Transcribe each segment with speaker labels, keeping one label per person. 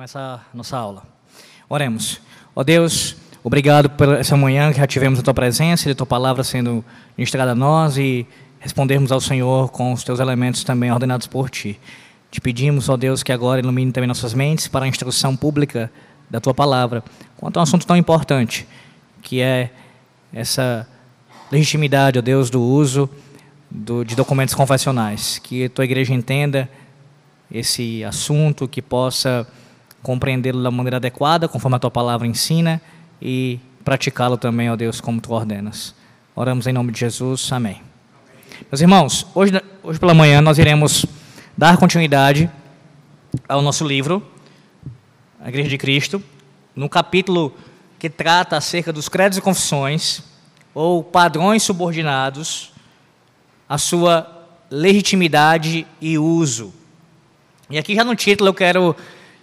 Speaker 1: começar a nossa aula. Oremos. Ó Deus, obrigado por essa manhã que já tivemos a tua presença e a tua palavra sendo ministrada a nós e respondermos ao Senhor com os teus elementos também ordenados por ti. Te pedimos, ó Deus, que agora ilumine também nossas mentes para a instrução pública da tua palavra, quanto a um assunto tão importante, que é essa legitimidade, ó Deus, do uso do, de documentos confessionais. Que a tua igreja entenda esse assunto, que possa compreendê-lo da maneira adequada, conforme a tua palavra ensina, e praticá-lo também, ó Deus, como tu ordenas. Oramos em nome de Jesus. Amém. Meus irmãos, hoje, hoje pela manhã nós iremos dar continuidade ao nosso livro, A Igreja de Cristo, no capítulo que trata acerca dos credos e confissões, ou padrões subordinados, a sua legitimidade e uso. E aqui já no título eu quero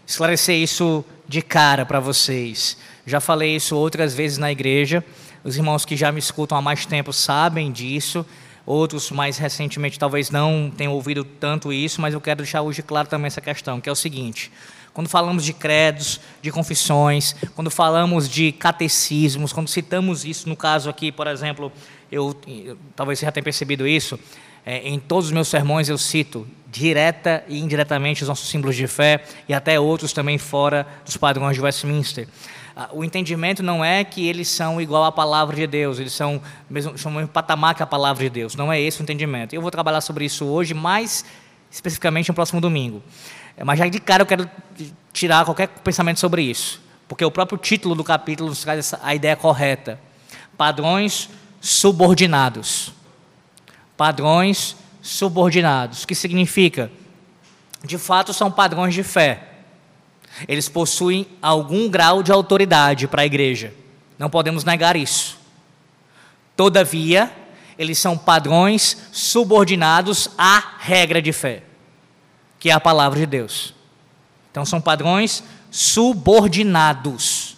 Speaker 1: esclarecer isso de cara para vocês. Já falei isso outras vezes na igreja. Os irmãos que já me escutam há mais tempo sabem disso. Outros mais recentemente talvez não tenham ouvido tanto isso, mas eu quero deixar hoje claro também essa questão, que é o seguinte: quando falamos de credos, de confissões, quando falamos de catecismos, quando citamos isso, no caso aqui, por exemplo, eu, eu talvez você já tenha percebido isso, é, em todos os meus sermões eu cito direta e indiretamente os nossos símbolos de fé e até outros também fora dos padrões de Westminster. Ah, o entendimento não é que eles são igual à palavra de Deus, eles são mesmo, são mesmo patamar que a palavra de Deus. Não é esse o entendimento. Eu vou trabalhar sobre isso hoje, mais especificamente no próximo domingo. É, mas já de cara eu quero tirar qualquer pensamento sobre isso, porque o próprio título do capítulo nos traz a ideia correta. Padrões subordinados padrões subordinados, que significa, de fato, são padrões de fé. Eles possuem algum grau de autoridade para a igreja. Não podemos negar isso. Todavia, eles são padrões subordinados à regra de fé, que é a palavra de Deus. Então, são padrões subordinados,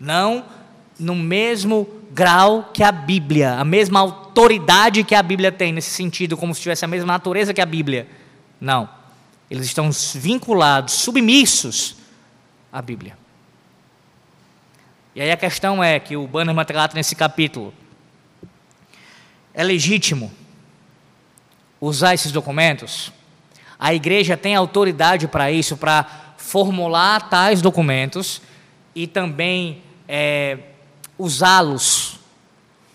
Speaker 1: não no mesmo grau que a Bíblia, a mesma autoridade que a Bíblia tem nesse sentido, como se tivesse a mesma natureza que a Bíblia. Não. Eles estão vinculados, submissos à Bíblia. E aí a questão é que o Bannerman trata nesse capítulo. É legítimo usar esses documentos? A igreja tem autoridade para isso, para formular tais documentos e também é, usá-los.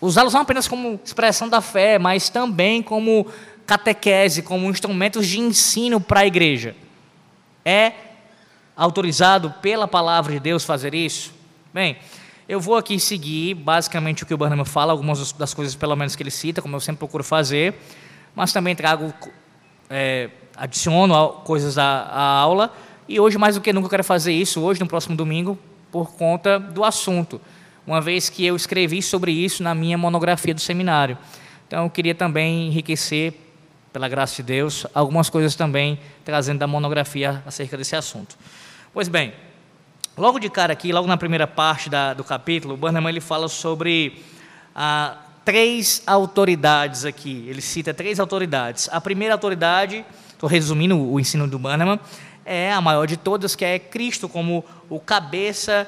Speaker 1: Usá-los não apenas como expressão da fé, mas também como catequese, como instrumentos de ensino para a igreja. É autorizado pela palavra de Deus fazer isso? Bem, eu vou aqui seguir basicamente o que o Barnum fala, algumas das coisas pelo menos que ele cita, como eu sempre procuro fazer, mas também trago, é, adiciono coisas à, à aula, e hoje mais do que nunca eu quero fazer isso, hoje no próximo domingo, por conta do assunto uma vez que eu escrevi sobre isso na minha monografia do seminário. Então, eu queria também enriquecer, pela graça de Deus, algumas coisas também trazendo da monografia acerca desse assunto. Pois bem, logo de cara aqui, logo na primeira parte da, do capítulo, o Bannerman ele fala sobre ah, três autoridades aqui. Ele cita três autoridades. A primeira autoridade, estou resumindo o ensino do Bannerman, é a maior de todas, que é Cristo como o cabeça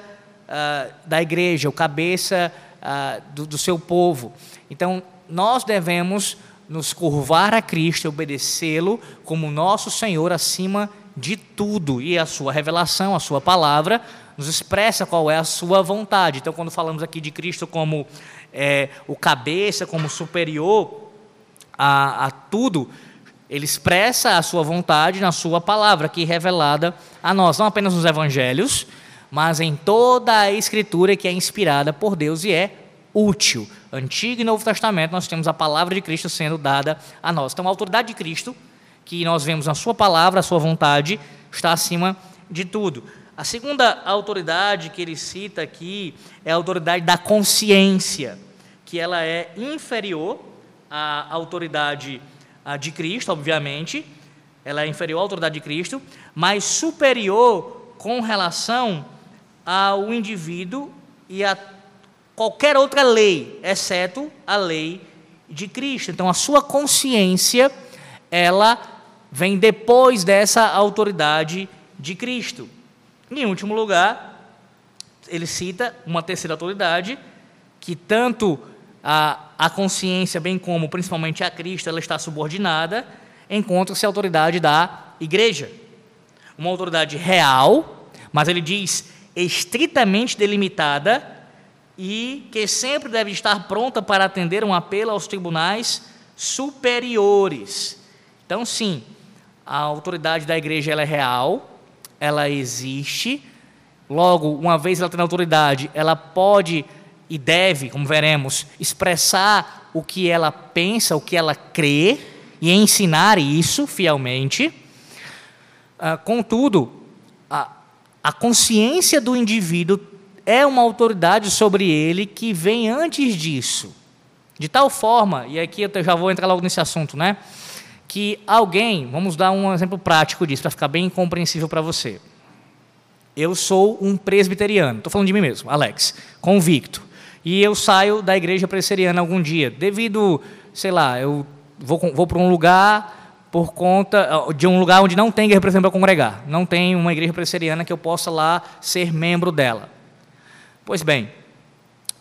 Speaker 1: uh, da igreja, o cabeça uh, do, do seu povo. Então, nós devemos nos curvar a Cristo obedecê-lo como nosso Senhor acima de tudo. E a sua revelação, a sua palavra, nos expressa qual é a sua vontade. Então, quando falamos aqui de Cristo como é, o cabeça, como superior a, a tudo, ele expressa a sua vontade na sua palavra, que é revelada a nós, não apenas nos evangelhos, mas em toda a Escritura que é inspirada por Deus e é útil. Antigo e Novo Testamento, nós temos a palavra de Cristo sendo dada a nós. Então, a autoridade de Cristo, que nós vemos na Sua palavra, a Sua vontade, está acima de tudo. A segunda autoridade que ele cita aqui é a autoridade da consciência, que ela é inferior à autoridade de Cristo, obviamente, ela é inferior à autoridade de Cristo, mas superior com relação ao indivíduo e a qualquer outra lei, exceto a lei de Cristo. Então, a sua consciência, ela vem depois dessa autoridade de Cristo. Em último lugar, ele cita uma terceira autoridade que tanto a, a consciência, bem como principalmente a Cristo, ela está subordinada, encontra-se a autoridade da igreja. Uma autoridade real, mas ele diz estritamente delimitada e que sempre deve estar pronta para atender um apelo aos tribunais superiores. Então, sim, a autoridade da igreja ela é real, ela existe. Logo, uma vez ela tem autoridade, ela pode e deve, como veremos, expressar o que ela pensa, o que ela crê e ensinar isso fielmente. Ah, contudo, a consciência do indivíduo é uma autoridade sobre ele que vem antes disso. De tal forma, e aqui eu já vou entrar logo nesse assunto, né? Que alguém, vamos dar um exemplo prático disso, para ficar bem compreensível para você. Eu sou um presbiteriano, estou falando de mim mesmo, Alex, convicto e eu saio da igreja presbiteriana algum dia, devido, sei lá, eu vou, vou para um lugar por conta de um lugar onde não tem igreja presbiteriana para congregar, não tem uma igreja presbiteriana que eu possa lá ser membro dela. Pois bem,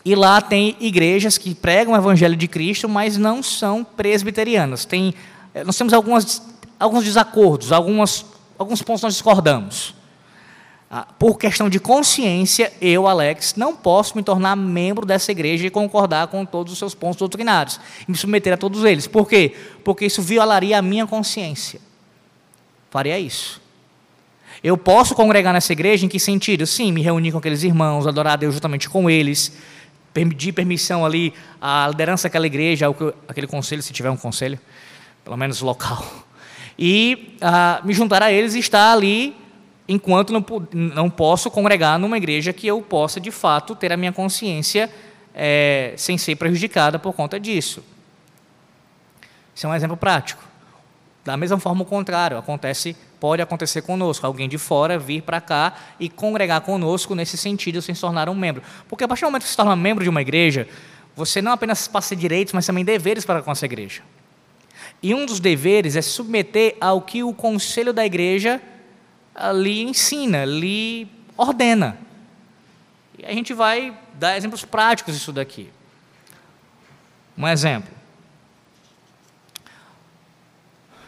Speaker 1: e lá tem igrejas que pregam o evangelho de Cristo, mas não são presbiterianas. Tem, eh, nós temos algumas, alguns desacordos, algumas, alguns pontos nós discordamos. Ah, por questão de consciência, eu, Alex, não posso me tornar membro dessa igreja e concordar com todos os seus pontos doutrinários, e me submeter a todos eles. Por quê? Porque isso violaria a minha consciência. Faria isso. Eu posso congregar nessa igreja em que sentido? Sim, me reunir com aqueles irmãos, adorar a Deus justamente com eles, pedir permissão ali à liderança daquela igreja, aquele conselho, se tiver um conselho, pelo menos local, e uh, me juntar a eles e estar ali enquanto não, não posso congregar numa igreja que eu possa, de fato, ter a minha consciência é, sem ser prejudicada por conta disso. Isso é um exemplo prático. Da mesma forma, o contrário, acontece, pode acontecer conosco, alguém de fora vir para cá e congregar conosco nesse sentido, sem se tornar um membro. Porque a partir do momento que se torna membro de uma igreja, você não apenas passa direitos, mas também deveres para com essa igreja. E um dos deveres é submeter ao que o conselho da igreja ali ensina, ali ordena. E a gente vai dar exemplos práticos disso daqui. Um exemplo.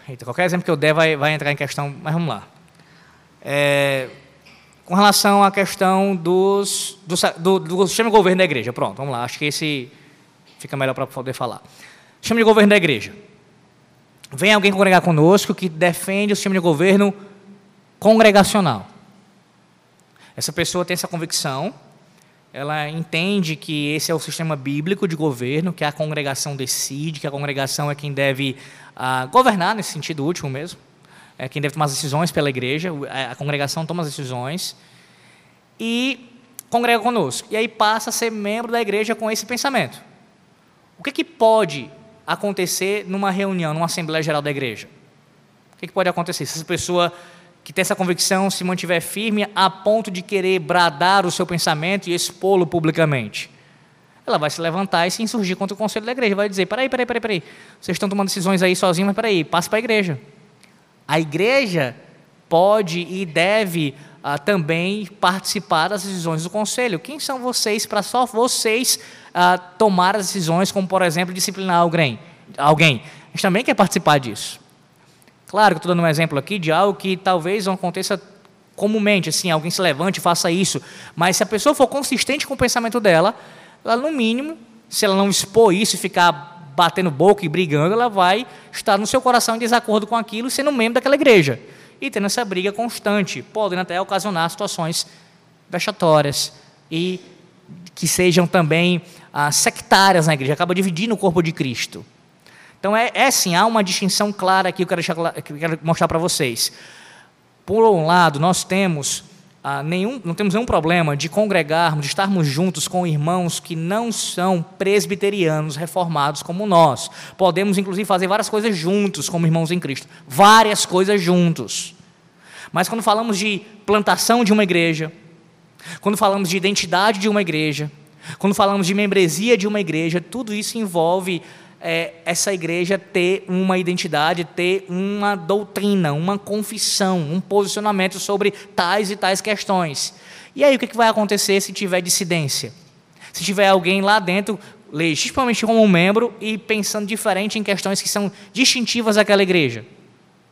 Speaker 1: Eita, qualquer exemplo que eu der vai, vai entrar em questão, mas vamos lá. É, com relação à questão dos, do, do, do sistema de governo da igreja. Pronto, vamos lá, acho que esse fica melhor para poder falar. Sistema de governo da igreja. Vem alguém congregar conosco que defende o sistema de governo congregacional. Essa pessoa tem essa convicção, ela entende que esse é o sistema bíblico de governo, que a congregação decide, que a congregação é quem deve ah, governar, nesse sentido último mesmo, é quem deve tomar as decisões pela igreja, a congregação toma as decisões, e congrega conosco. E aí passa a ser membro da igreja com esse pensamento. O que, que pode acontecer numa reunião, numa Assembleia Geral da igreja? O que, que pode acontecer se essa pessoa que tem essa convicção se mantiver firme a ponto de querer bradar o seu pensamento e expô-lo publicamente. Ela vai se levantar e se insurgir contra o conselho da igreja. Vai dizer: peraí, peraí, peraí, peraí. Vocês estão tomando decisões aí sozinhos, mas peraí, passa para a igreja. A igreja pode e deve ah, também participar das decisões do conselho. Quem são vocês para só vocês ah, tomar as decisões, como por exemplo disciplinar alguém? Alguém. A gente também quer participar disso. Claro que estou dando um exemplo aqui de algo que talvez não aconteça comumente, assim, alguém se levante e faça isso. Mas se a pessoa for consistente com o pensamento dela, ela, no mínimo, se ela não expor isso e ficar batendo boca e brigando, ela vai estar no seu coração em desacordo com aquilo sendo membro daquela igreja. E tendo essa briga constante, podendo até ocasionar situações vexatórias e que sejam também ah, sectárias na igreja, acaba dividindo o corpo de Cristo. Então, é, é sim, há uma distinção clara aqui que eu quero, que eu quero mostrar para vocês. Por um lado, nós temos ah, nenhum, não temos nenhum problema de congregarmos, de estarmos juntos com irmãos que não são presbiterianos reformados como nós. Podemos, inclusive, fazer várias coisas juntos como irmãos em Cristo. Várias coisas juntos. Mas quando falamos de plantação de uma igreja, quando falamos de identidade de uma igreja, quando falamos de membresia de uma igreja, tudo isso envolve é, essa igreja ter uma identidade, ter uma doutrina, uma confissão, um posicionamento sobre tais e tais questões. E aí o que, vai acontecer se tiver dissidência? Se tiver alguém lá dentro, legitimamente como um membro, e pensando diferente em questões que são distintivas daquela igreja,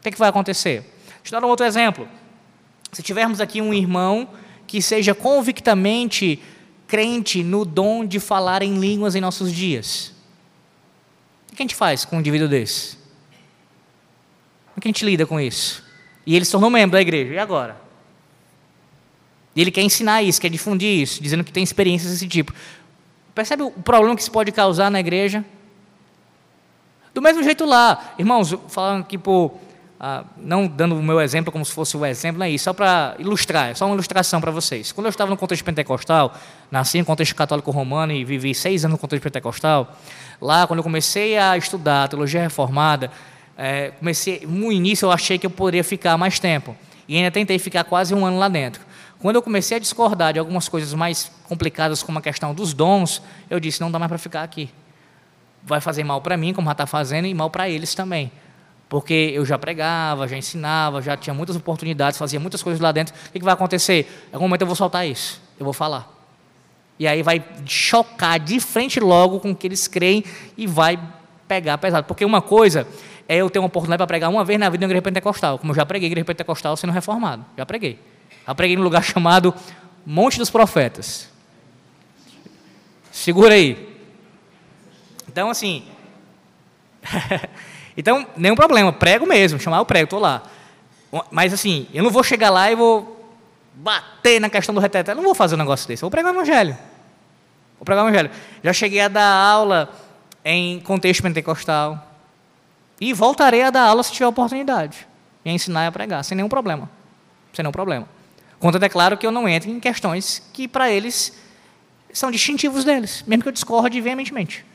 Speaker 1: o que, vai acontecer? Deixa eu dar um outro exemplo. Se tivermos aqui um irmão que seja convictamente crente no dom de falar em línguas em nossos dias, que a gente faz com um indivíduo desse? Como é que a gente lida com isso? E ele se tornou membro da igreja, e agora? E ele quer ensinar isso, quer difundir isso, dizendo que tem experiências desse tipo. Percebe o problema que isso pode causar na igreja? Do mesmo jeito lá, irmãos, falando aqui por. Ah, não dando o meu exemplo como se fosse o exemplo, não é isso, só para ilustrar, é só uma ilustração para vocês. Quando eu estava no contexto pentecostal, nasci no contexto católico romano e vivi seis anos no contexto pentecostal, Lá, quando eu comecei a estudar a teologia reformada, é, comecei, no início eu achei que eu poderia ficar mais tempo. E ainda tentei ficar quase um ano lá dentro. Quando eu comecei a discordar de algumas coisas mais complicadas, como a questão dos dons, eu disse: não dá mais para ficar aqui. Vai fazer mal para mim, como já está fazendo, e mal para eles também. Porque eu já pregava, já ensinava, já tinha muitas oportunidades, fazia muitas coisas lá dentro. O que, vai acontecer? Em algum momento eu vou soltar isso, eu vou falar. E aí vai chocar de frente logo com o que eles creem e vai pegar pesado. Porque uma coisa é eu ter uma oportunidade para pregar uma vez na vida na igreja pentecostal, como eu já preguei igreja pentecostal sendo reformado. Já preguei. Já preguei num lugar chamado Monte dos Profetas. Segura aí. Então, assim. então, nenhum problema, prego mesmo, chamar o prego, estou lá. Mas, assim, eu não vou chegar lá e vou bater na questão do reteté. Não vou fazer um negócio desse, eu vou pregar o evangelho. Vou pregar o evangelho. Já cheguei a dar aula em contexto pentecostal. E voltarei a dar aula se tiver oportunidade. E a ensinar e a pregar, sem nenhum problema. Sem nenhum problema. Contanto é claro que eu não entro em questões que para eles são distintivos deles, mesmo que eu discorde veementemente.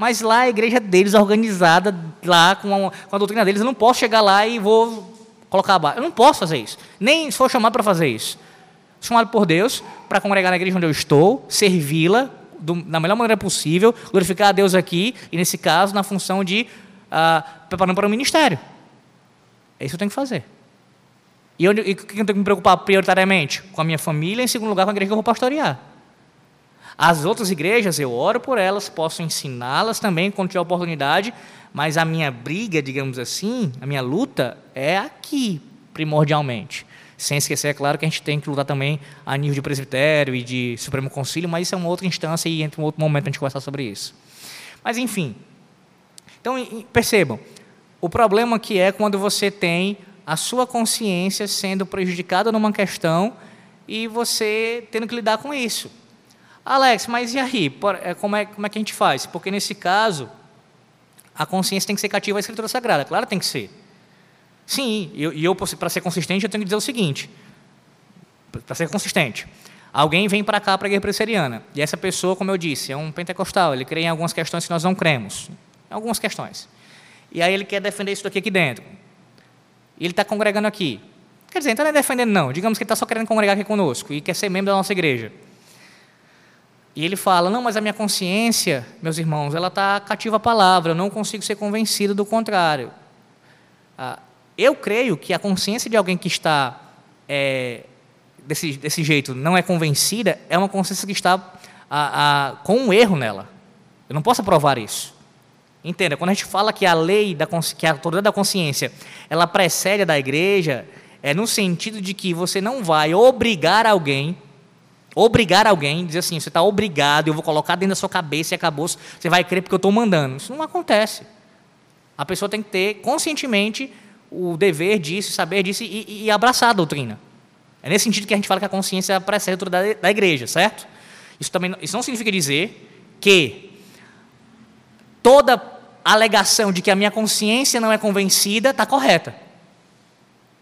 Speaker 1: Mas lá a igreja deles, organizada, lá com a, com a doutrina deles, eu não posso chegar lá e vou colocar a barra. Eu não posso fazer isso. Nem se for chamado para fazer isso. Chamado por Deus para congregar na igreja onde eu estou, servi-la, da melhor maneira possível, glorificar a Deus aqui, e nesse caso, na função de ah, preparando para o ministério. É isso que eu tenho que fazer. E o que eu tenho que me preocupar prioritariamente? Com a minha família, em segundo lugar, com a igreja que eu vou pastorear. As outras igrejas, eu oro por elas, posso ensiná-las também quando tiver oportunidade, mas a minha briga, digamos assim, a minha luta é aqui, primordialmente. Sem esquecer, é claro, que a gente tem que lutar também a nível de presbitério e de Supremo Concílio, mas isso é uma outra instância e entre um outro momento a gente conversar sobre isso. Mas, enfim. Então, percebam, o problema que é quando você tem a sua consciência sendo prejudicada numa questão e você tendo que lidar com isso. Alex, mas e aí? É, como é, como é que a gente faz? Porque nesse caso, a consciência tem que ser cativa à Escritura Sagrada. Claro, tem que ser. Sim, e eu, eu para ser consistente, eu tenho que dizer o seguinte: para ser consistente, alguém vem para cá para a igreja presbiteriana, e essa pessoa, como eu disse, é um pentecostal, ele crê em algumas questões que nós não cremos, em algumas questões. E aí ele quer defender isso daqui aqui dentro. E ele está congregando aqui. Quer dizer, então não é defendendo, não. Digamos que ele está só querendo congregar aqui conosco e quer ser membro da nossa igreja. E ele fala: Não, mas a minha consciência, meus irmãos, ela está cativa à palavra, eu não consigo ser convencido do contrário. Ah, eu creio que a consciência de alguém que está é, desse, desse jeito não é convencida é uma consciência que está a, a, com um erro nela. Eu não posso provar isso. Entenda, quando a gente fala que a lei, da, que a autoridade da consciência, ela precede a da igreja, é no sentido de que você não vai obrigar alguém, obrigar alguém, dizer assim, você está obrigado, eu vou colocar dentro da sua cabeça e acabou, você vai crer porque eu estou mandando. Isso não acontece. A pessoa tem que ter conscientemente o dever disso, saber disso e, e, abraçar a doutrina. É nesse sentido que a gente fala que a consciência precede da, da igreja, certo? Isso, também, isso não significa dizer que toda alegação de que a minha consciência não é convencida está correta.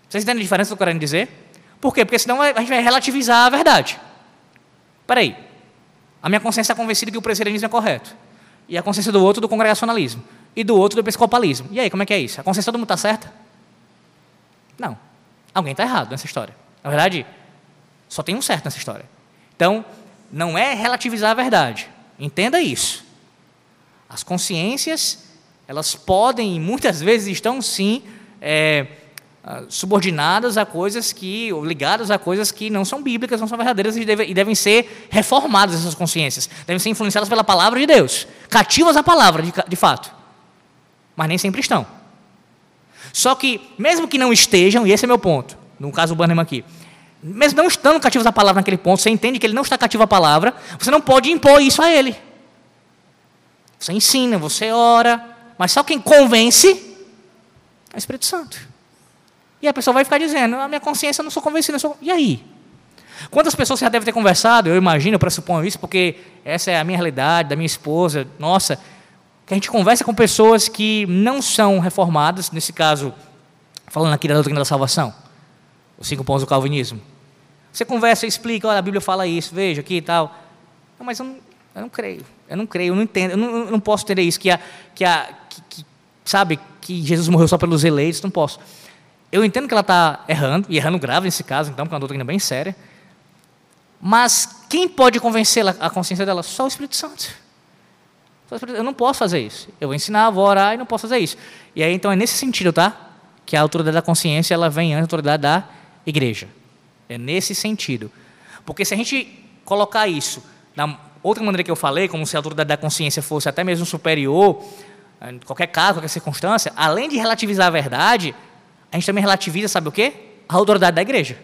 Speaker 1: Vocês entendem a diferença do que eu quero dizer? Por quê? Porque senão a gente vai relativizar a verdade. Espera aí. A minha consciência está convencida que o presbiterianismo é correto. E a consciência do outro do congregacionalismo. E do outro do episcopalismo. E aí, como é que é isso? A consciência do mundo está certa? Não. Alguém está errado nessa história. Na verdade, só tem um certo nessa história. Então, não é relativizar a verdade. Entenda isso. As consciências elas podem, muitas vezes estão sim, é, subordinadas a coisas que, ou ligadas a coisas que não são bíblicas, não são verdadeiras e devem, e devem ser reformadas essas consciências, devem ser influenciadas pela palavra de Deus, cativas à palavra, de, de fato, mas nem sempre estão. Só que, mesmo que não estejam, e esse é meu ponto, no caso do Bannerman aqui, mesmo não estando cativos à palavra naquele ponto, você entende que ele não está cativo à palavra, você não pode impor isso a ele. Você ensina, você ora, mas só quem convence é o Espírito Santo. E a pessoa vai ficar dizendo: a minha consciência eu não sou convencida. Sou... E aí? Quantas pessoas você já deve ter conversado? Eu imagino, eu pressuponho isso, porque essa é a minha realidade, da minha esposa, nossa, que a gente conversa com pessoas que não são reformadas, nesse caso, falando aqui da doutrina da salvação, os cinco pontos do calvinismo. Você conversa e explica, olha, a Bíblia fala isso, veja aqui e tal. Não, mas eu não, eu não creio, eu não creio, eu não entendo, eu não, eu não posso entender isso, que a, que a que, sabe, que Jesus morreu só pelos eleitos, não posso. Eu entendo que ela está errando, e errando grave nesse caso, então, porque é uma doutrina bem séria. Mas quem pode convencê-la, a consciência dela? Só o Espírito Santo. Eu não posso fazer isso. Eu vou ensinar, vou orar e não posso fazer isso. E aí, então, é nesse sentido, tá? Que a autoridade da consciência, ela vem antes da autoridade da igreja. É nesse sentido. Porque se a gente colocar isso da outra maneira que eu falei, como se a autoridade da consciência fosse até mesmo superior, em qualquer caso, qualquer circunstância, além de relativizar a verdade, a gente também relativiza, sabe o quê? A autoridade da igreja.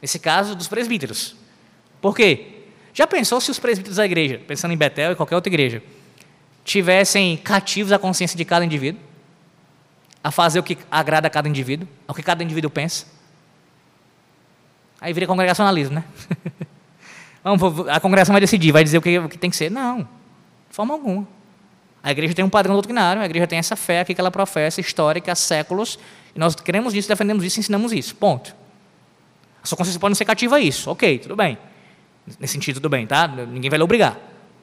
Speaker 1: Nesse caso, dos presbíteros. Por quê? Já pensou se os presbíteros da igreja, pensando em Betel e qualquer outra igreja, tivessem cativos a consciência de cada indivíduo? A fazer o que agrada a cada indivíduo? O que cada indivíduo pensa? Aí vira congregacionalismo, né? a congregação vai decidir, vai dizer o que, o que tem que ser. Não, de forma alguma. A igreja tem um padrão doutrinário, a igreja tem essa fé aqui que ela professa, histórica, há séculos, e nós queremos isso, defendemos isso, ensinamos isso. Ponto. A sua consciência pode não ser cativa a isso. Ok, tudo bem. Nesse sentido, tudo bem, tá? Ninguém vai lhe obrigar.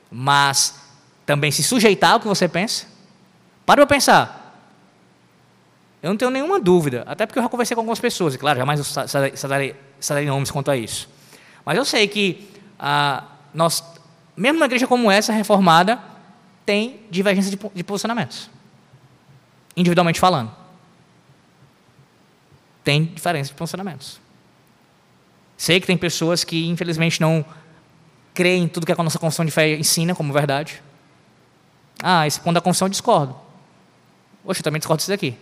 Speaker 1: Mas também se sujeitar ao que você pensa. Para para pensar. Eu não tenho nenhuma dúvida, até porque eu já conversei com algumas pessoas, e claro, jamais eu sadarei nomes quanto a isso. Mas eu sei que ah, nós, mesmo uma igreja como essa, reformada, tem divergência de, de posicionamentos, individualmente falando. Tem diferença de posicionamentos. Sei que tem pessoas que, infelizmente, não creem em tudo que a nossa confissão de fé ensina como verdade. Ah, esse ponto da confissão eu discordo. Poxa, eu também discordo disso daqui.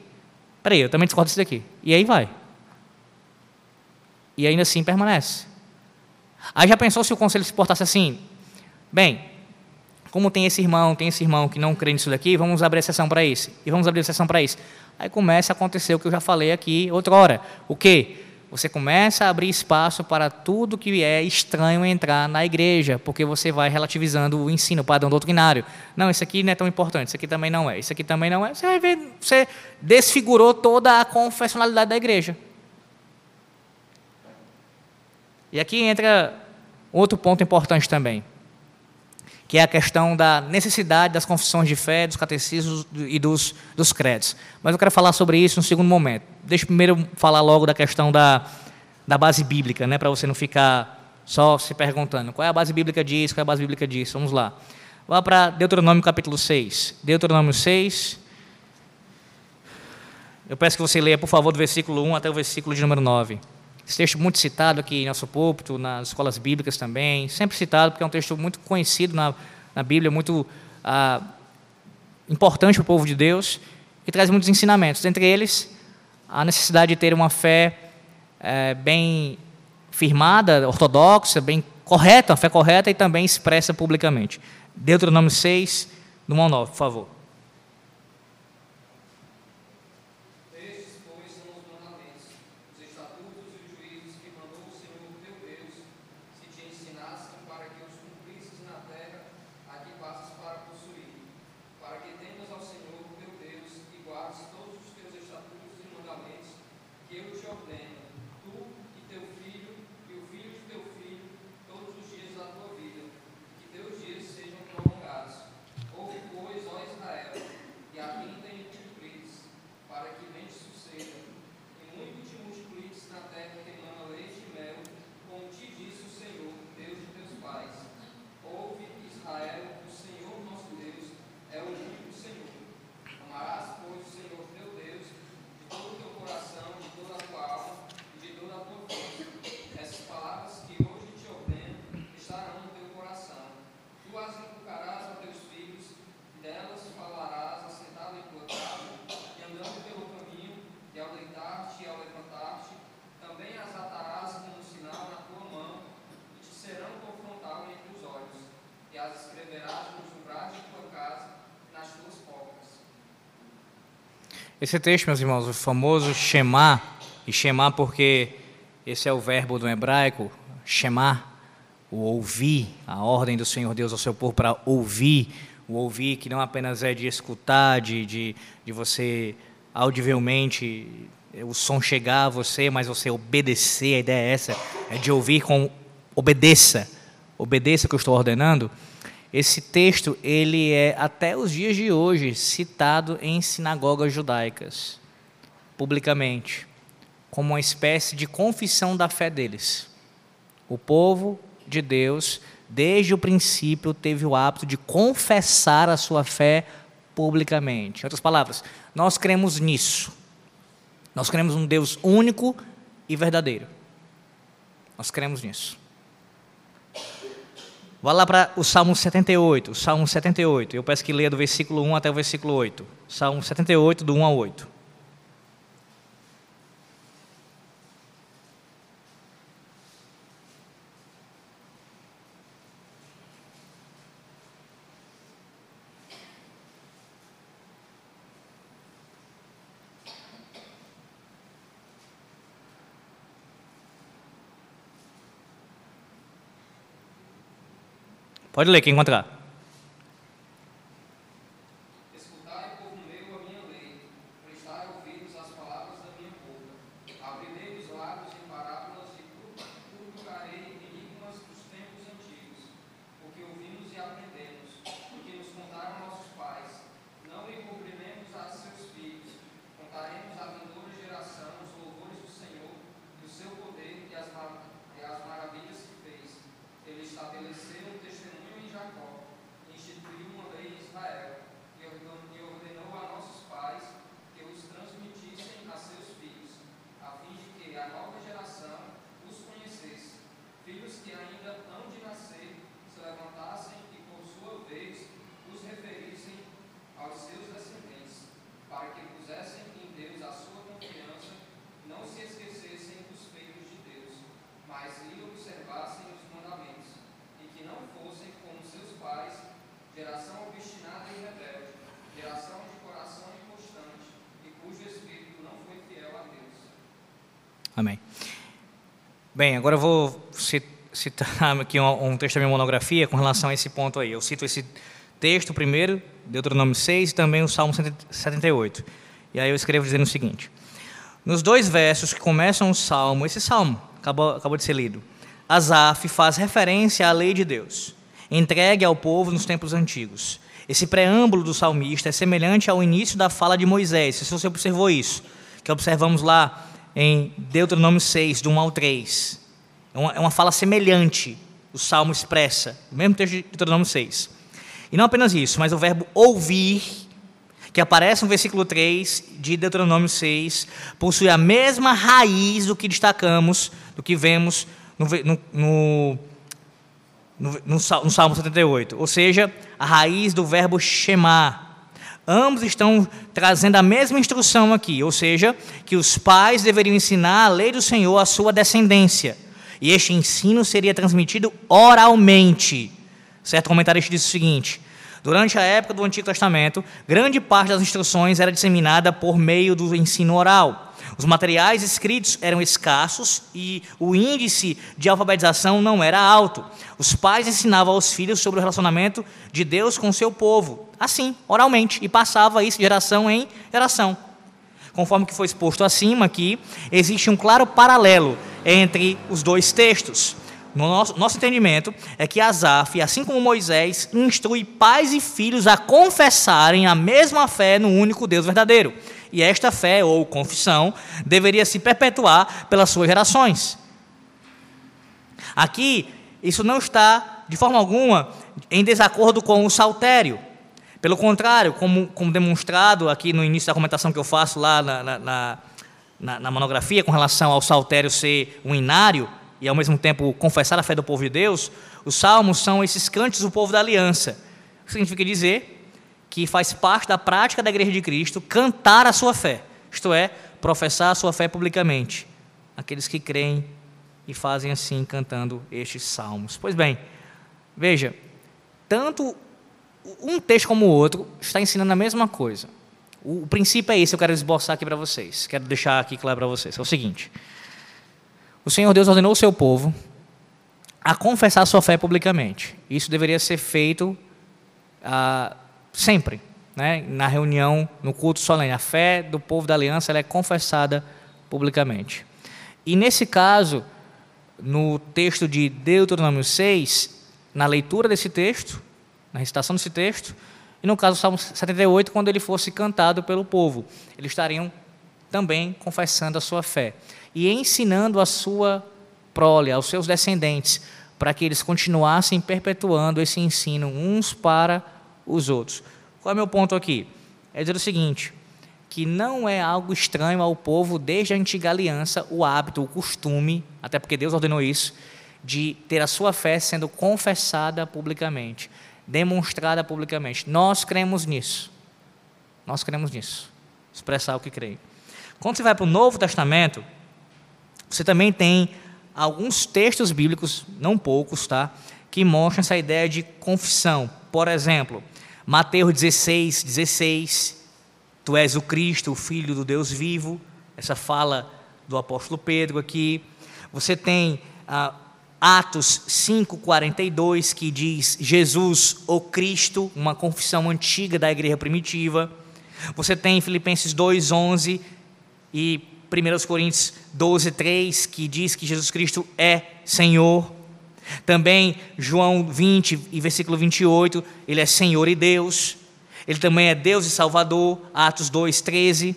Speaker 1: Peraí, eu também discordo disso daqui. E aí vai. E ainda assim permanece. Aí já pensou se o conselho se portasse assim? Bem, como tem esse irmão, tem esse irmão que não crê nisso daqui, vamos abrir exceção para esse. E vamos abrir exceção para esse. Aí começa a acontecer o que eu já falei aqui outra hora. O quê? Você começa a abrir espaço para tudo que é estranho entrar na igreja, porque você vai relativizando o ensino, o padrão doutrinário. Não, isso aqui não é tão importante, isso aqui também não é, isso aqui também não é. Você vai ver, você desfigurou toda a confessionalidade da igreja. E aqui entra outro ponto importante também que é a questão da necessidade das confissões de fé, dos catecismos e dos, dos credos. Mas eu quero falar sobre isso no segundo momento. Deixa eu primeiro falar logo da questão da, da base bíblica, né, para você não ficar só se perguntando qual é a base bíblica disso, qual é a base bíblica disso. Vamos lá. Vá para Deuteronômio capítulo 6. Deuteronômio 6. Eu peço que você leia, por favor, do versículo 1 até o versículo de número 9. Esse texto muito citado aqui em nosso púlpito, nas escolas bíblicas também, sempre citado porque é um texto muito conhecido na, na Bíblia, muito ah, importante para o povo de Deus e traz muitos ensinamentos. Entre eles, a necessidade de ter uma fé é, bem firmada, ortodoxa, bem correta, uma fé correta e também expressa publicamente. Deuteronômio 6, do 1 ao 9, por favor. Esse texto, meus irmãos, o famoso Shema, e Shema porque esse é o verbo do hebraico, Shema, o ouvir, a ordem do Senhor Deus ao seu povo para ouvir, o ouvir que não apenas é de escutar, de, de, de você audivelmente o som chegar a você, mas você obedecer, a ideia é essa, é de ouvir com obedeça, obedeça o que eu estou ordenando. Esse texto, ele é até os dias de hoje citado em sinagogas judaicas, publicamente, como uma espécie de confissão da fé deles. O povo de Deus, desde o princípio, teve o hábito de confessar a sua fé publicamente. Em outras palavras, nós cremos nisso. Nós cremos um Deus único e verdadeiro. Nós cremos nisso. Vá lá para o Salmo 78, o Salmo 78. Eu peço que leia do versículo 1 até o versículo 8. Salmo 78, do 1 ao 8. Olha lá quem encontra. Amém. Bem, agora eu vou citar aqui um, texto da minha monografia com relação a esse ponto aí. Eu cito esse texto primeiro, Deuteronômio 6, e também o Salmo 78. E aí eu escrevo dizendo o seguinte: Nos dois versos que começam o Salmo, esse Salmo acabou, acabou de ser lido, Asaf faz referência à lei de Deus, entregue ao povo nos tempos antigos. Esse preâmbulo do salmista é semelhante ao início da fala de Moisés, se você observou isso, que observamos lá em Deuteronômio 6, do 1 ao 3. É uma, é uma fala semelhante, o Salmo expressa, o mesmo texto de Deuteronômio 6. E não apenas isso, mas o verbo ouvir, que aparece no versículo 3 de Deuteronômio 6, possui a mesma raiz do que destacamos, do que vemos no, no, no, no, no Salmo 78. Ou seja, a raiz do verbo chamar Ambos estão trazendo a mesma instrução aqui, ou seja, que os pais deveriam ensinar a lei do Senhor à sua descendência. E este ensino seria transmitido oralmente. Certo comentarista disse o seguinte: Durante a época do Antigo Testamento, grande parte das instruções era disseminada por meio do ensino oral. Os materiais escritos eram escassos e o índice de alfabetização não era alto. Os pais ensinavam aos filhos sobre o relacionamento de Deus com o seu povo, assim, oralmente, e passava isso de geração em geração. Conforme que foi exposto acima aqui, existe um claro paralelo entre os dois textos. No nosso, nosso entendimento é que Asaf, assim como Moisés, instrui pais e filhos a confessarem a mesma fé no único Deus verdadeiro. E esta fé, ou confissão, deveria se perpetuar pelas suas gerações. Aqui, isso não está, de forma alguma, em desacordo com o saltério. Pelo contrário, como, como demonstrado aqui no início da comentação que eu faço lá na, na, na, na monografia com relação ao saltério ser um inário, e ao mesmo tempo confessar a fé do povo de Deus, os salmos são esses cantos do povo da aliança. O que significa dizer que faz parte da prática da igreja de Cristo cantar a sua fé, isto é, professar a sua fé publicamente. Aqueles que creem e fazem assim, cantando estes salmos. Pois bem, veja, tanto um texto como o outro está ensinando a mesma coisa. O, princípio é esse, eu quero esboçar aqui para vocês. Quero deixar aqui claro para vocês. É o seguinte: o Senhor Deus ordenou o seu povo a confessar sua fé publicamente. Isso deveria ser feito ah, sempre, né? na reunião, no culto solene. A fé do povo da aliança é confessada publicamente. E nesse caso, no texto de Deuteronômio 6, na leitura desse texto, na recitação desse texto, e no caso do Salmo 78, quando ele fosse cantado pelo povo, eles estariam também confessando a sua fé e ensinando a sua prole, aos seus descendentes, para que eles continuassem perpetuando esse ensino uns para os outros. Qual é o meu ponto aqui? É dizer o seguinte: que não é algo estranho ao povo desde a antiga aliança o hábito, o costume, até porque Deus ordenou isso, de ter a sua fé sendo confessada publicamente, demonstrada publicamente. Nós cremos nisso. Nós cremos nisso. Expressar o que crê. Quando você vai para o Novo Testamento, você também tem alguns textos bíblicos, não poucos, tá? Que mostram essa ideia de confissão. Por exemplo, Mateus 16, 16, Tu és o Cristo, o Filho do Deus vivo. Essa fala do apóstolo Pedro aqui. Você tem ah, Atos 5,42, que diz Jesus, o Cristo, uma confissão antiga da igreja primitiva. Você tem Filipenses 2,11 e 1 Coríntios 12,3, que diz que Jesus Cristo é Senhor. Também João 20 e versículo 28, ele é Senhor e Deus. Ele também é Deus e Salvador, Atos 2, 13.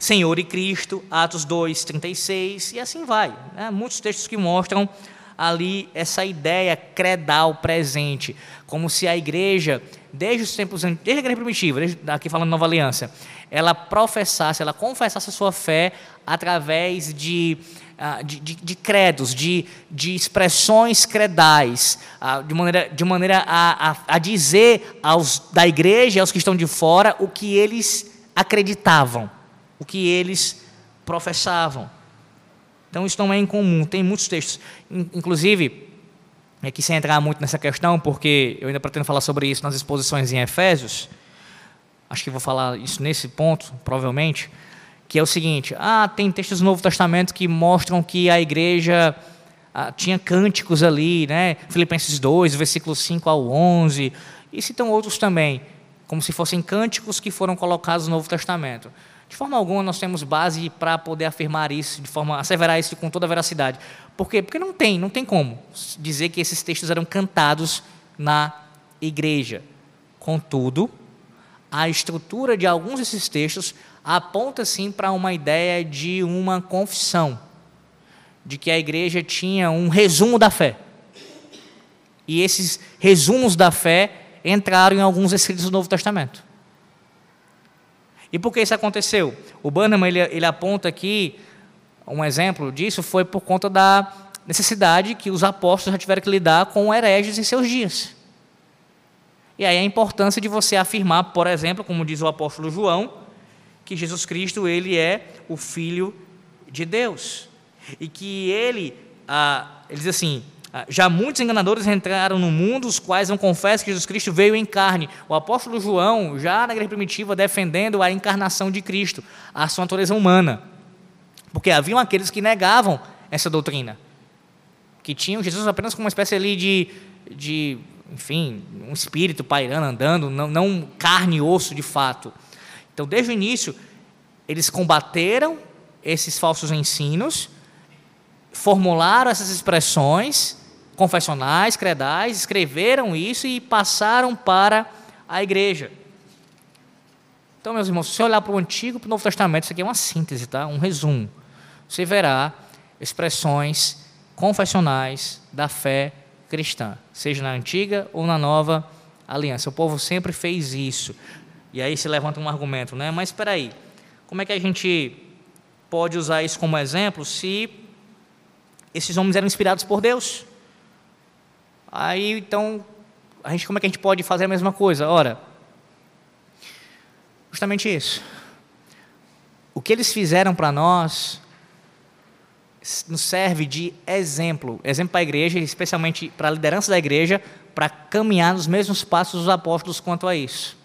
Speaker 1: Senhor e Cristo, Atos 2, 36, e assim vai. Né? Muitos textos que mostram ali essa ideia credal presente, como se a igreja, desde os tempos, desde a igreja primitiva, desde, aqui falando Nova Aliança, ela professasse, ela confessasse a sua fé através de ah, de, de, de, credos, de, de expressões credais, ah, de maneira, de maneira a, a, a dizer aos da igreja, aos que estão de fora, o que eles acreditavam, o que eles professavam. Então isso não é incomum, tem muitos textos. Inclusive, aqui sem entrar muito nessa questão, porque eu ainda pretendo falar sobre isso nas exposições em Efésios, acho que vou falar isso nesse ponto, provavelmente que é o seguinte: ah, tem textos do Novo Testamento que mostram que a igreja ah, tinha cânticos ali, né? Filipenses 2, versículos 5 ao 11, e citam outros também, como se fossem cânticos que foram colocados no Novo Testamento. De forma alguma nós temos base para poder afirmar isso, de forma asseverar isso com toda a veracidade. Por quê? Porque não tem, não tem como dizer que esses textos eram cantados na igreja. Contudo, a estrutura de alguns desses textos aponta sim para uma ideia de uma confissão, de que a igreja tinha um resumo da fé. E esses resumos da fé entraram em alguns escritos do Novo Testamento. E por que isso aconteceu? O Bannerman ele, ele aponta aqui um exemplo disso foi por conta da necessidade que os apóstolos já tiveram que lidar com hereges em seus dias. E aí a importância de você afirmar, por exemplo, como diz o apóstolo João, que Jesus Cristo ele é o Filho de Deus e que ele, ah, ele diz assim, já muitos enganadores entraram no mundo, os quais não confessam que Jesus Cristo veio em carne. O apóstolo João, já na igreja primitiva, defendendo a encarnação de Cristo, a sua natureza humana. Porque haviam aqueles que negavam essa doutrina, que tinham Jesus apenas como uma espécie ali de, de enfim, um espírito pairando, andando, não, não carne e osso de fato. Então, desde o início, eles combateram esses falsos ensinos, formularam essas expressões confessionais, credais, escreveram isso e passaram para a igreja. Então, meus irmãos, se você olhar para o Antigo e para o Novo Testamento, isso aqui é uma síntese, tá? um resumo. Você verá expressões confessionais da fé cristã, seja na antiga ou na nova aliança. O povo sempre fez isso. E aí se levanta um argumento, né? Mas espera aí, como é que a gente pode usar isso como exemplo se esses homens eram inspirados por Deus? Aí então, a gente como é que a gente pode fazer a mesma coisa? Ora, justamente isso. O que eles fizeram para nós nos serve de exemplo, exemplo para a igreja, especialmente para a liderança da igreja, para caminhar nos mesmos passos dos apóstolos quanto a isso.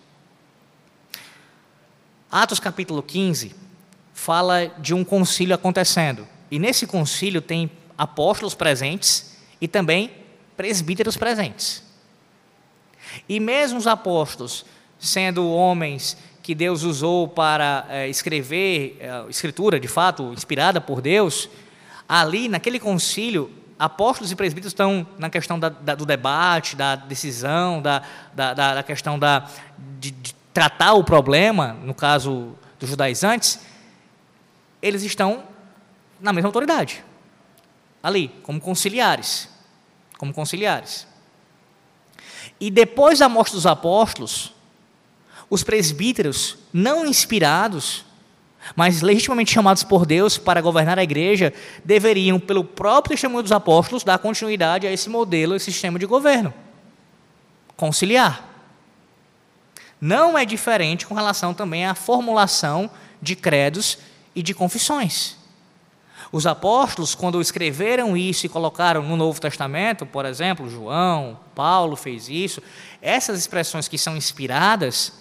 Speaker 1: Atos capítulo 15 fala de um concílio acontecendo. E nesse concílio tem apóstolos presentes e também presbíteros presentes. E mesmo os apóstolos, sendo homens que Deus usou para é, escrever, é, escritura de fato, inspirada por Deus, ali naquele concílio, apóstolos e presbíteros estão na questão da, da, do debate, da decisão, da, da questão da, de, de tratar o problema, no caso dos judaizantes, eles estão na mesma autoridade, ali, como conciliares, como conciliares. E depois da morte dos apóstolos, os presbíteros, não inspirados, mas legitimamente chamados por Deus para governar a igreja, deveriam, pelo próprio testemunho dos apóstolos, dar continuidade a esse modelo, esse sistema de governo. Conciliar. Não é diferente com relação também à formulação de credos e de confissões. Os apóstolos, quando escreveram isso e colocaram no Novo Testamento, por exemplo, João, Paulo fez isso, essas expressões que são inspiradas,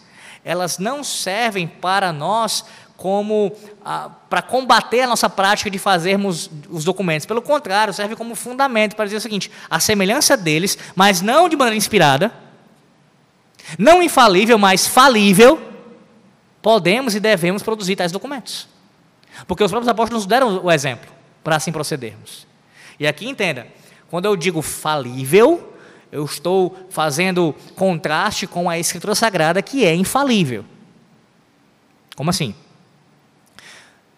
Speaker 1: elas não servem para nós como ah, para combater a nossa prática de fazermos os documentos. Pelo contrário, serve como fundamento para dizer o seguinte: a semelhança deles, mas não de maneira inspirada, não infalível, mas falível, podemos e devemos produzir tais documentos. Porque os próprios apóstolos nos deram o exemplo para assim procedermos. E aqui entenda, quando eu digo falível, eu estou fazendo contraste com a Escritura Sagrada que é infalível. Como assim?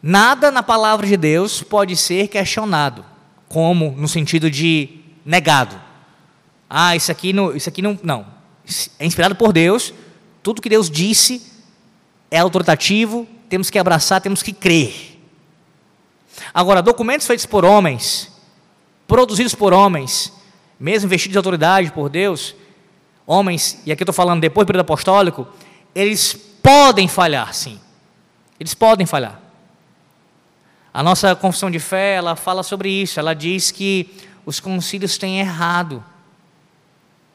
Speaker 1: Nada na palavra de Deus pode ser questionado, como no sentido de negado. Ah, isso aqui não, isso aqui não, não. É inspirado por Deus. Tudo que Deus disse é autoritativo. Temos que abraçar, temos que crer. Agora, documentos feitos por homens, produzidos por homens, mesmo vestidos de autoridade por Deus, homens, e aqui estou falando depois do período apostólico, eles podem falhar, sim. Eles podem falhar. A nossa confissão de fé, ela fala sobre isso. Ela diz que os concílios têm errado.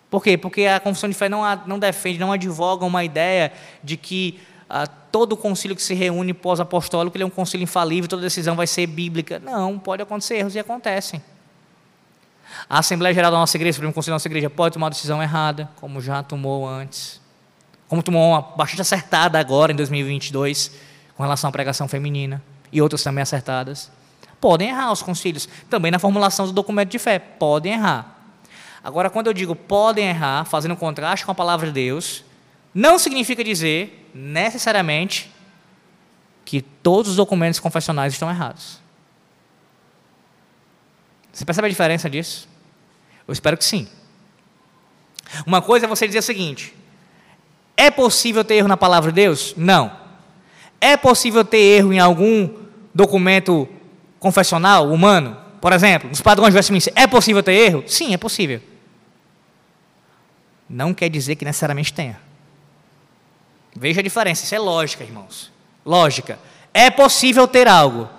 Speaker 1: Por quê? Porque a confissão de fé não, não defende, não advoga uma ideia de que ah, todo concílio que se reúne pós-apostólico ele é um concílio infalível, toda decisão vai ser bíblica. Não, pode acontecer erros e acontecem. A Assembleia Geral da nossa igreja, o Supremo Conselho da nossa igreja, pode tomar uma decisão errada, como já tomou antes. Como tomou uma bastante acertada agora, em 2022, com relação à pregação feminina e outras também acertadas. Podem errar os concílios, também na formulação do documento de fé, podem errar. Agora, quando eu digo podem errar, fazendo contraste com a palavra de Deus, não significa dizer, necessariamente, que todos os documentos confessionais estão errados. Você percebe a diferença disso? Eu espero que sim. Uma coisa é você dizer o seguinte: é possível ter erro na palavra de Deus? Não. É possível ter erro em algum documento confessional humano? Por exemplo, nos padrões de Westminster, é possível ter erro? Sim, é possível. Não quer dizer que necessariamente tenha. Veja a diferença, isso é lógica, irmãos. Lógica. É possível ter algo.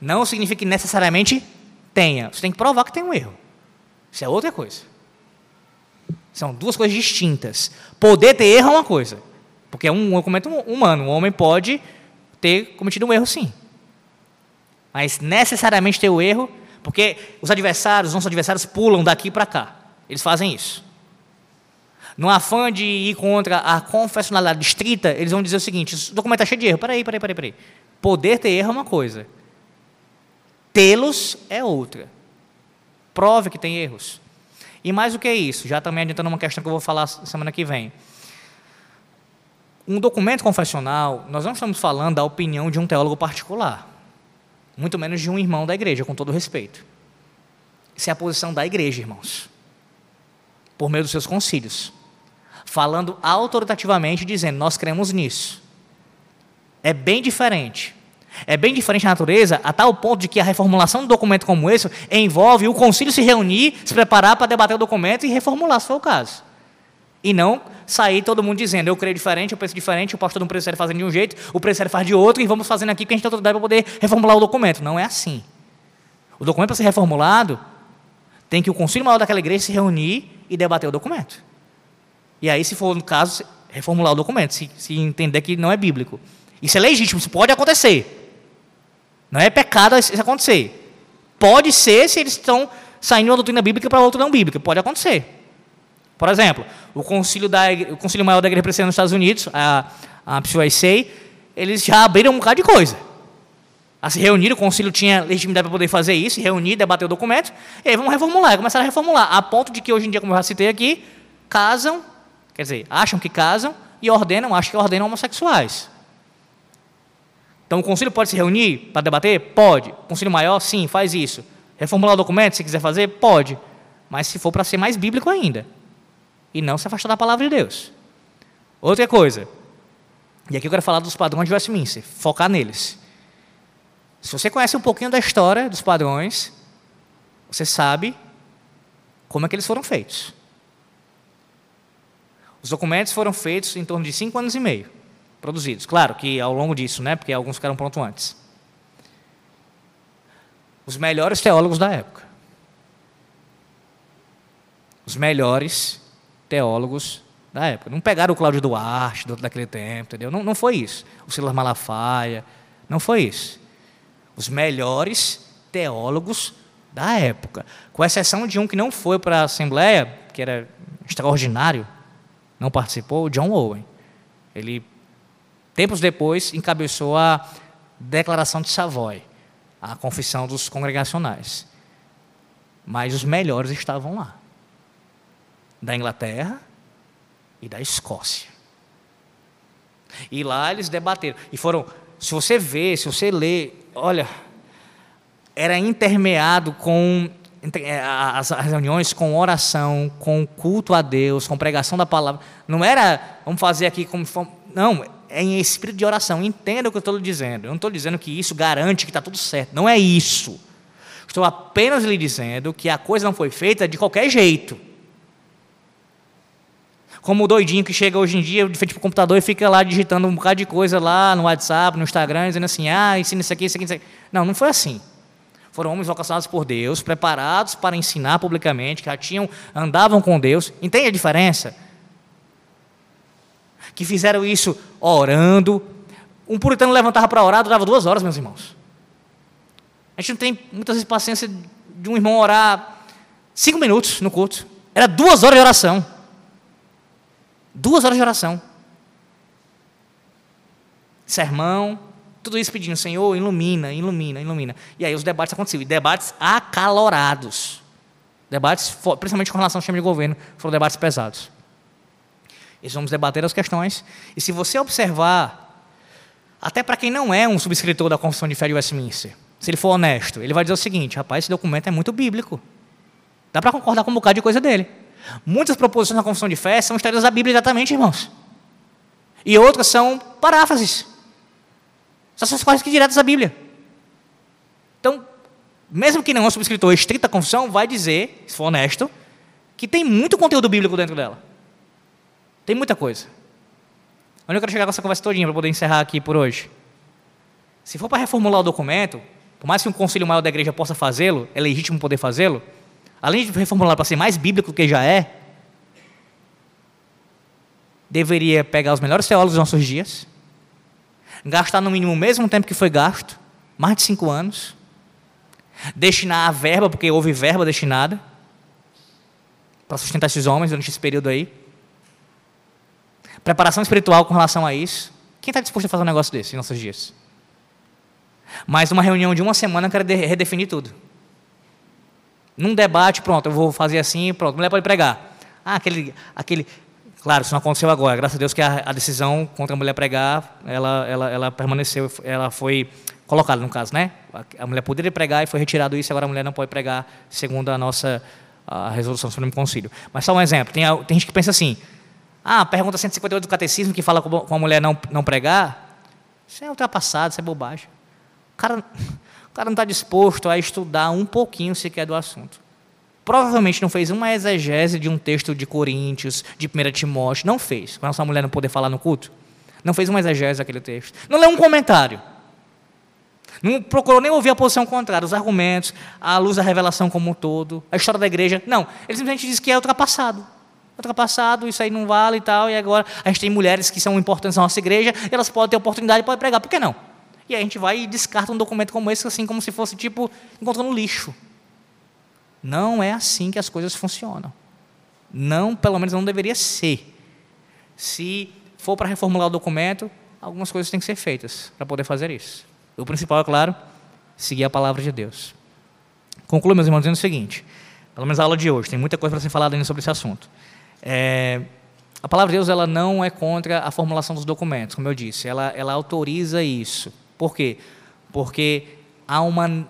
Speaker 1: Não significa que necessariamente tenha. Você tem que provar que tem um erro. Isso é outra coisa. São duas coisas distintas. Poder ter erro é uma coisa. Porque é um documento humano. Um homem pode ter cometido um erro, sim. Mas necessariamente ter o erro, porque os adversários, os nossos adversários, pulam daqui para cá. Eles fazem isso. No afã de ir contra a confessionalidade estrita, eles vão dizer o seguinte: o documento está cheio de erro. Peraí, peraí, peraí, peraí. Poder ter erro é uma coisa, tê-los é outra. Prove que tem erros. E mais do que isso, já também adiantando uma questão que eu vou falar semana que vem. Um documento confessional, nós não estamos falando da opinião de um teólogo particular, muito menos de um irmão da igreja, com todo respeito. Isso é a posição da igreja, irmãos, por meio dos seus concílios, falando autoritativamente, dizendo: Nós cremos nisso. É bem diferente. É bem diferente a natureza, a tal ponto de que a reformulação de um documento como esse envolve o concílio se reunir, se preparar para debater o documento e reformular, se for o caso. E não sair todo mundo dizendo, eu creio diferente, eu penso diferente, o pastor do presbitério fazendo de um jeito, o presbitério faz de outro, e vamos fazendo aqui porque a gente tem autoridade para poder reformular o documento. Não é assim. O documento para ser reformulado, tem que o concílio maior daquela igreja se reunir e debater o documento. E aí, se for no caso, reformular o documento, se, se entender que não é bíblico. Isso é legítimo, isso pode acontecer. Não é pecado isso acontecer. Pode ser se eles estão saindo de uma doutrina bíblica para outra não bíblica. Pode acontecer. Por exemplo, o concílio, da, o concílio maior da Igreja Presbiteriana nos Estados Unidos, a, a PCYC, eles já abriram um bocado de coisa. A se reunir, o concílio tinha legitimidade para poder fazer isso, reunir, debater o documento, e aí vamos reformular. Começaram a reformular, a ponto de que hoje em dia, como eu já citei aqui, casam, quer dizer, acham que casam e ordenam, acham que ordenam homossexuais. Então o concílio pode se reunir para debater? Pode. O concílio maior, sim, faz isso. Reformular o documento, se quiser fazer? Pode. Mas se for para ser mais bíblico ainda. E não se afastar da palavra de Deus. Outra coisa. E aqui eu quero falar dos padrões de Westminster, focar neles. Se você conhece um pouquinho da história dos padrões, você sabe como é que eles foram feitos. Os documentos foram feitos em torno de cinco anos e meio produzidos. Claro que ao longo disso, né, porque alguns ficaram prontos antes. Os melhores teólogos da época. Os melhores teólogos da época. Não pegaram o Cláudio Duarte daquele tempo, entendeu? Não, não foi isso. O Silas Malafaia, não foi isso. Os melhores teólogos da época. Com exceção de um que não foi para a Assembleia, que era extraordinário, não participou, John Owen. Ele Tempos depois, encabeçou a Declaração de Savoy, a confissão dos congregacionais. Mas os melhores estavam lá da Inglaterra e da Escócia. E lá eles debateram. E foram, se você vê, se você lê, olha, era intermeado com é, as reuniões com oração, com culto a Deus, com pregação da palavra. Não era, vamos fazer aqui como. Não, é em espírito de oração. Entenda o que eu estou dizendo. Eu não estou dizendo que isso garante que está tudo certo. Não é isso. Estou apenas lhe dizendo que a coisa não foi feita de qualquer jeito. Como o doidinho que chega hoje em dia de frente para o computador e fica lá digitando um bocado de coisa lá no WhatsApp, no Instagram, dizendo assim: ah, ensina isso aqui, isso aqui, isso aqui. Não, não foi assim. Foram homens vocacionados por Deus, preparados para ensinar publicamente, que já tinham, andavam com Deus. Entende a diferença? que fizeram isso orando. Um puritano levantava para orar, durava duas horas, meus irmãos. A gente não tem muitas vezes paciência de um irmão orar cinco minutos no culto. Era duas horas de oração. Duas horas de oração. Sermão, tudo isso pedindo, Senhor, ilumina, ilumina, ilumina. E aí os debates aconteciam, e debates acalorados. Debates, principalmente com relação ao sistema de governo, foram debates pesados. E vamos debater as questões. E se você observar, até para quem não é um subscritor da Confissão de Fé de Westminster, se ele for honesto, ele vai dizer o seguinte: rapaz, esse documento é muito bíblico. Dá para concordar com um bocado de coisa dele. Muitas proposições da Confissão de Fé são extraídas da Bíblia exatamente, irmãos. E outras são paráfrases. São quase que diretas da Bíblia. Então, mesmo que não é subscritor estrito da confissão, vai dizer, se for honesto, que tem muito conteúdo bíblico dentro dela. Tem muita coisa. Onde eu quero chegar com essa conversa todinha para poder encerrar aqui por hoje? Se for para reformular o documento, por mais que um conselho maior da igreja possa fazê-lo, é legítimo poder fazê-lo, além de reformular para ser mais bíblico do que já é, deveria pegar os melhores teólogos dos nossos dias, gastar no mínimo o mesmo tempo que foi gasto, mais de cinco anos, destinar a verba, porque houve verba destinada, para sustentar esses homens durante esse período aí, preparação espiritual com relação a isso. Quem está disposto a fazer um negócio desse em nossos dias? Mas numa reunião de uma semana eu quero redefinir tudo. Num debate, pronto, eu vou fazer assim, pronto, mulher pode pregar. Ah, aquele, aquele. Claro, isso não aconteceu agora. Graças a Deus que a, a decisão contra a mulher pregar, ela, ela, ela permaneceu, ela foi colocada no caso, né? A mulher poderia pregar e foi retirado isso, agora a mulher não pode pregar, segundo a nossa a resolução do Supremo Conselho. Mas só um exemplo: tem, tem gente que pensa assim, ah, pergunta 158 do catecismo que fala com a mulher não, não pregar. Isso é ultrapassado, isso é bobagem. O cara, o cara não está disposto a estudar um pouquinho sequer do assunto. Provavelmente não fez uma exegese de um texto de Coríntios, de 1 Timóteo. Não fez, para a mulher não poder falar no culto. Não fez uma exegese daquele texto. Não leu um comentário. Não procurou nem ouvir a posição contrária, os argumentos, a luz da revelação como um todo, a história da igreja. Não, ele simplesmente diz que é ultrapassado. ultrapassado, isso aí não vale e tal, e agora a gente tem mulheres que são importantes na nossa igreja, elas podem ter oportunidade e podem pregar, por que não? E aí a gente vai e descarta um documento como esse, assim, como se fosse, tipo, encontrando lixo. Não é assim que as coisas funcionam. Não, pelo menos não deveria ser. Se for para reformular o documento, algumas coisas têm que ser feitas para poder fazer isso. O principal, é claro, seguir a palavra de Deus. Concluo, meus irmãos, dizendo o seguinte: pelo menos a aula de hoje, tem muita coisa para ser falada ainda sobre esse assunto. É, a palavra de Deus ela não é contra a formulação dos documentos, como eu disse, ela, ela autoriza isso. Por quê? Porque há uma.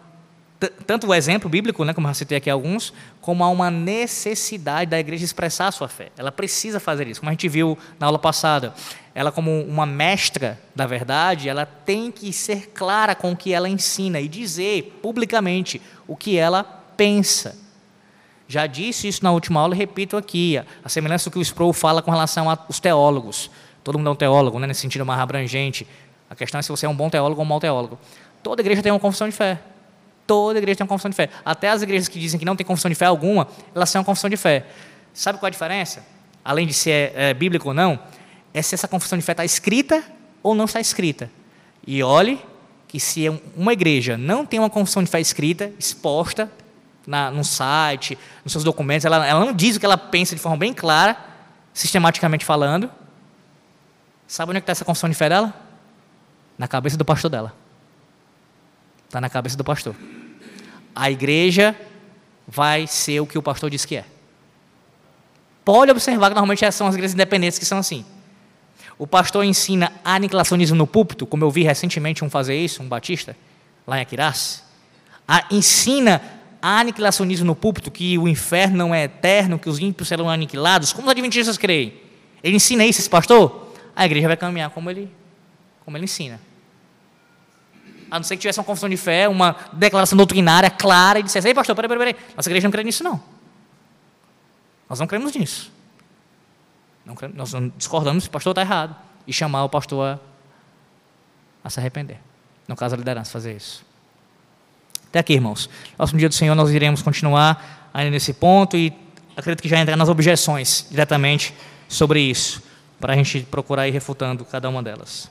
Speaker 1: Tanto o exemplo bíblico, né, como eu citei aqui alguns, como há uma necessidade da igreja expressar a sua fé. Ela precisa fazer isso. Como a gente viu na aula passada, ela, como uma mestra da verdade, ela tem que ser clara com o que ela ensina e dizer publicamente o que ela pensa. Já disse isso na última aula e repito aqui, a semelhança do que o Sproul fala com relação aos teólogos. Todo mundo é um teólogo, né, nesse sentido mais abrangente. A questão é se você é um bom teólogo ou um mau teólogo. Toda igreja tem uma confissão de fé. Toda igreja tem uma confissão de fé. Até as igrejas que dizem que não tem confissão de fé alguma, elas têm uma confissão de fé. Sabe qual é a diferença? Além de ser é, bíblico ou não, é se essa confissão de fé está escrita ou não está escrita. E olhe que se uma igreja não tem uma confissão de fé escrita, exposta na, no site, nos seus documentos, ela, ela não diz o que ela pensa de forma bem clara, sistematicamente falando. Sabe onde é está essa confissão de fé dela? Na cabeça do pastor dela. Está na cabeça do pastor. A igreja vai ser o que o pastor diz que é. Pode observar que normalmente são as igrejas independentes que são assim. O pastor ensina aniquilacionismo no púlpito, como eu vi recentemente um fazer isso, um batista, lá em Aquiraz. ensina aniquilacionismo no púlpito, que o inferno não é eterno, que os ímpios serão aniquilados. Como os adventistas creem? Ele ensina isso, esse pastor? A igreja vai caminhar como ele, como ele ensina. A não ser que tivesse uma confissão de fé, uma declaração doutrinária clara e dissesse: Ei, pastor, peraí, peraí, peraí. Nossa igreja não crê nisso, não. Nós não cremos nisso. Não cremos, nós discordamos se o pastor está errado. E chamar o pastor a, a se arrepender. No caso, a liderança, fazer isso. Até aqui, irmãos. Próximo dia do Senhor nós iremos continuar ainda nesse ponto e acredito que já entrar nas objeções diretamente sobre isso, para a gente procurar ir refutando cada uma delas.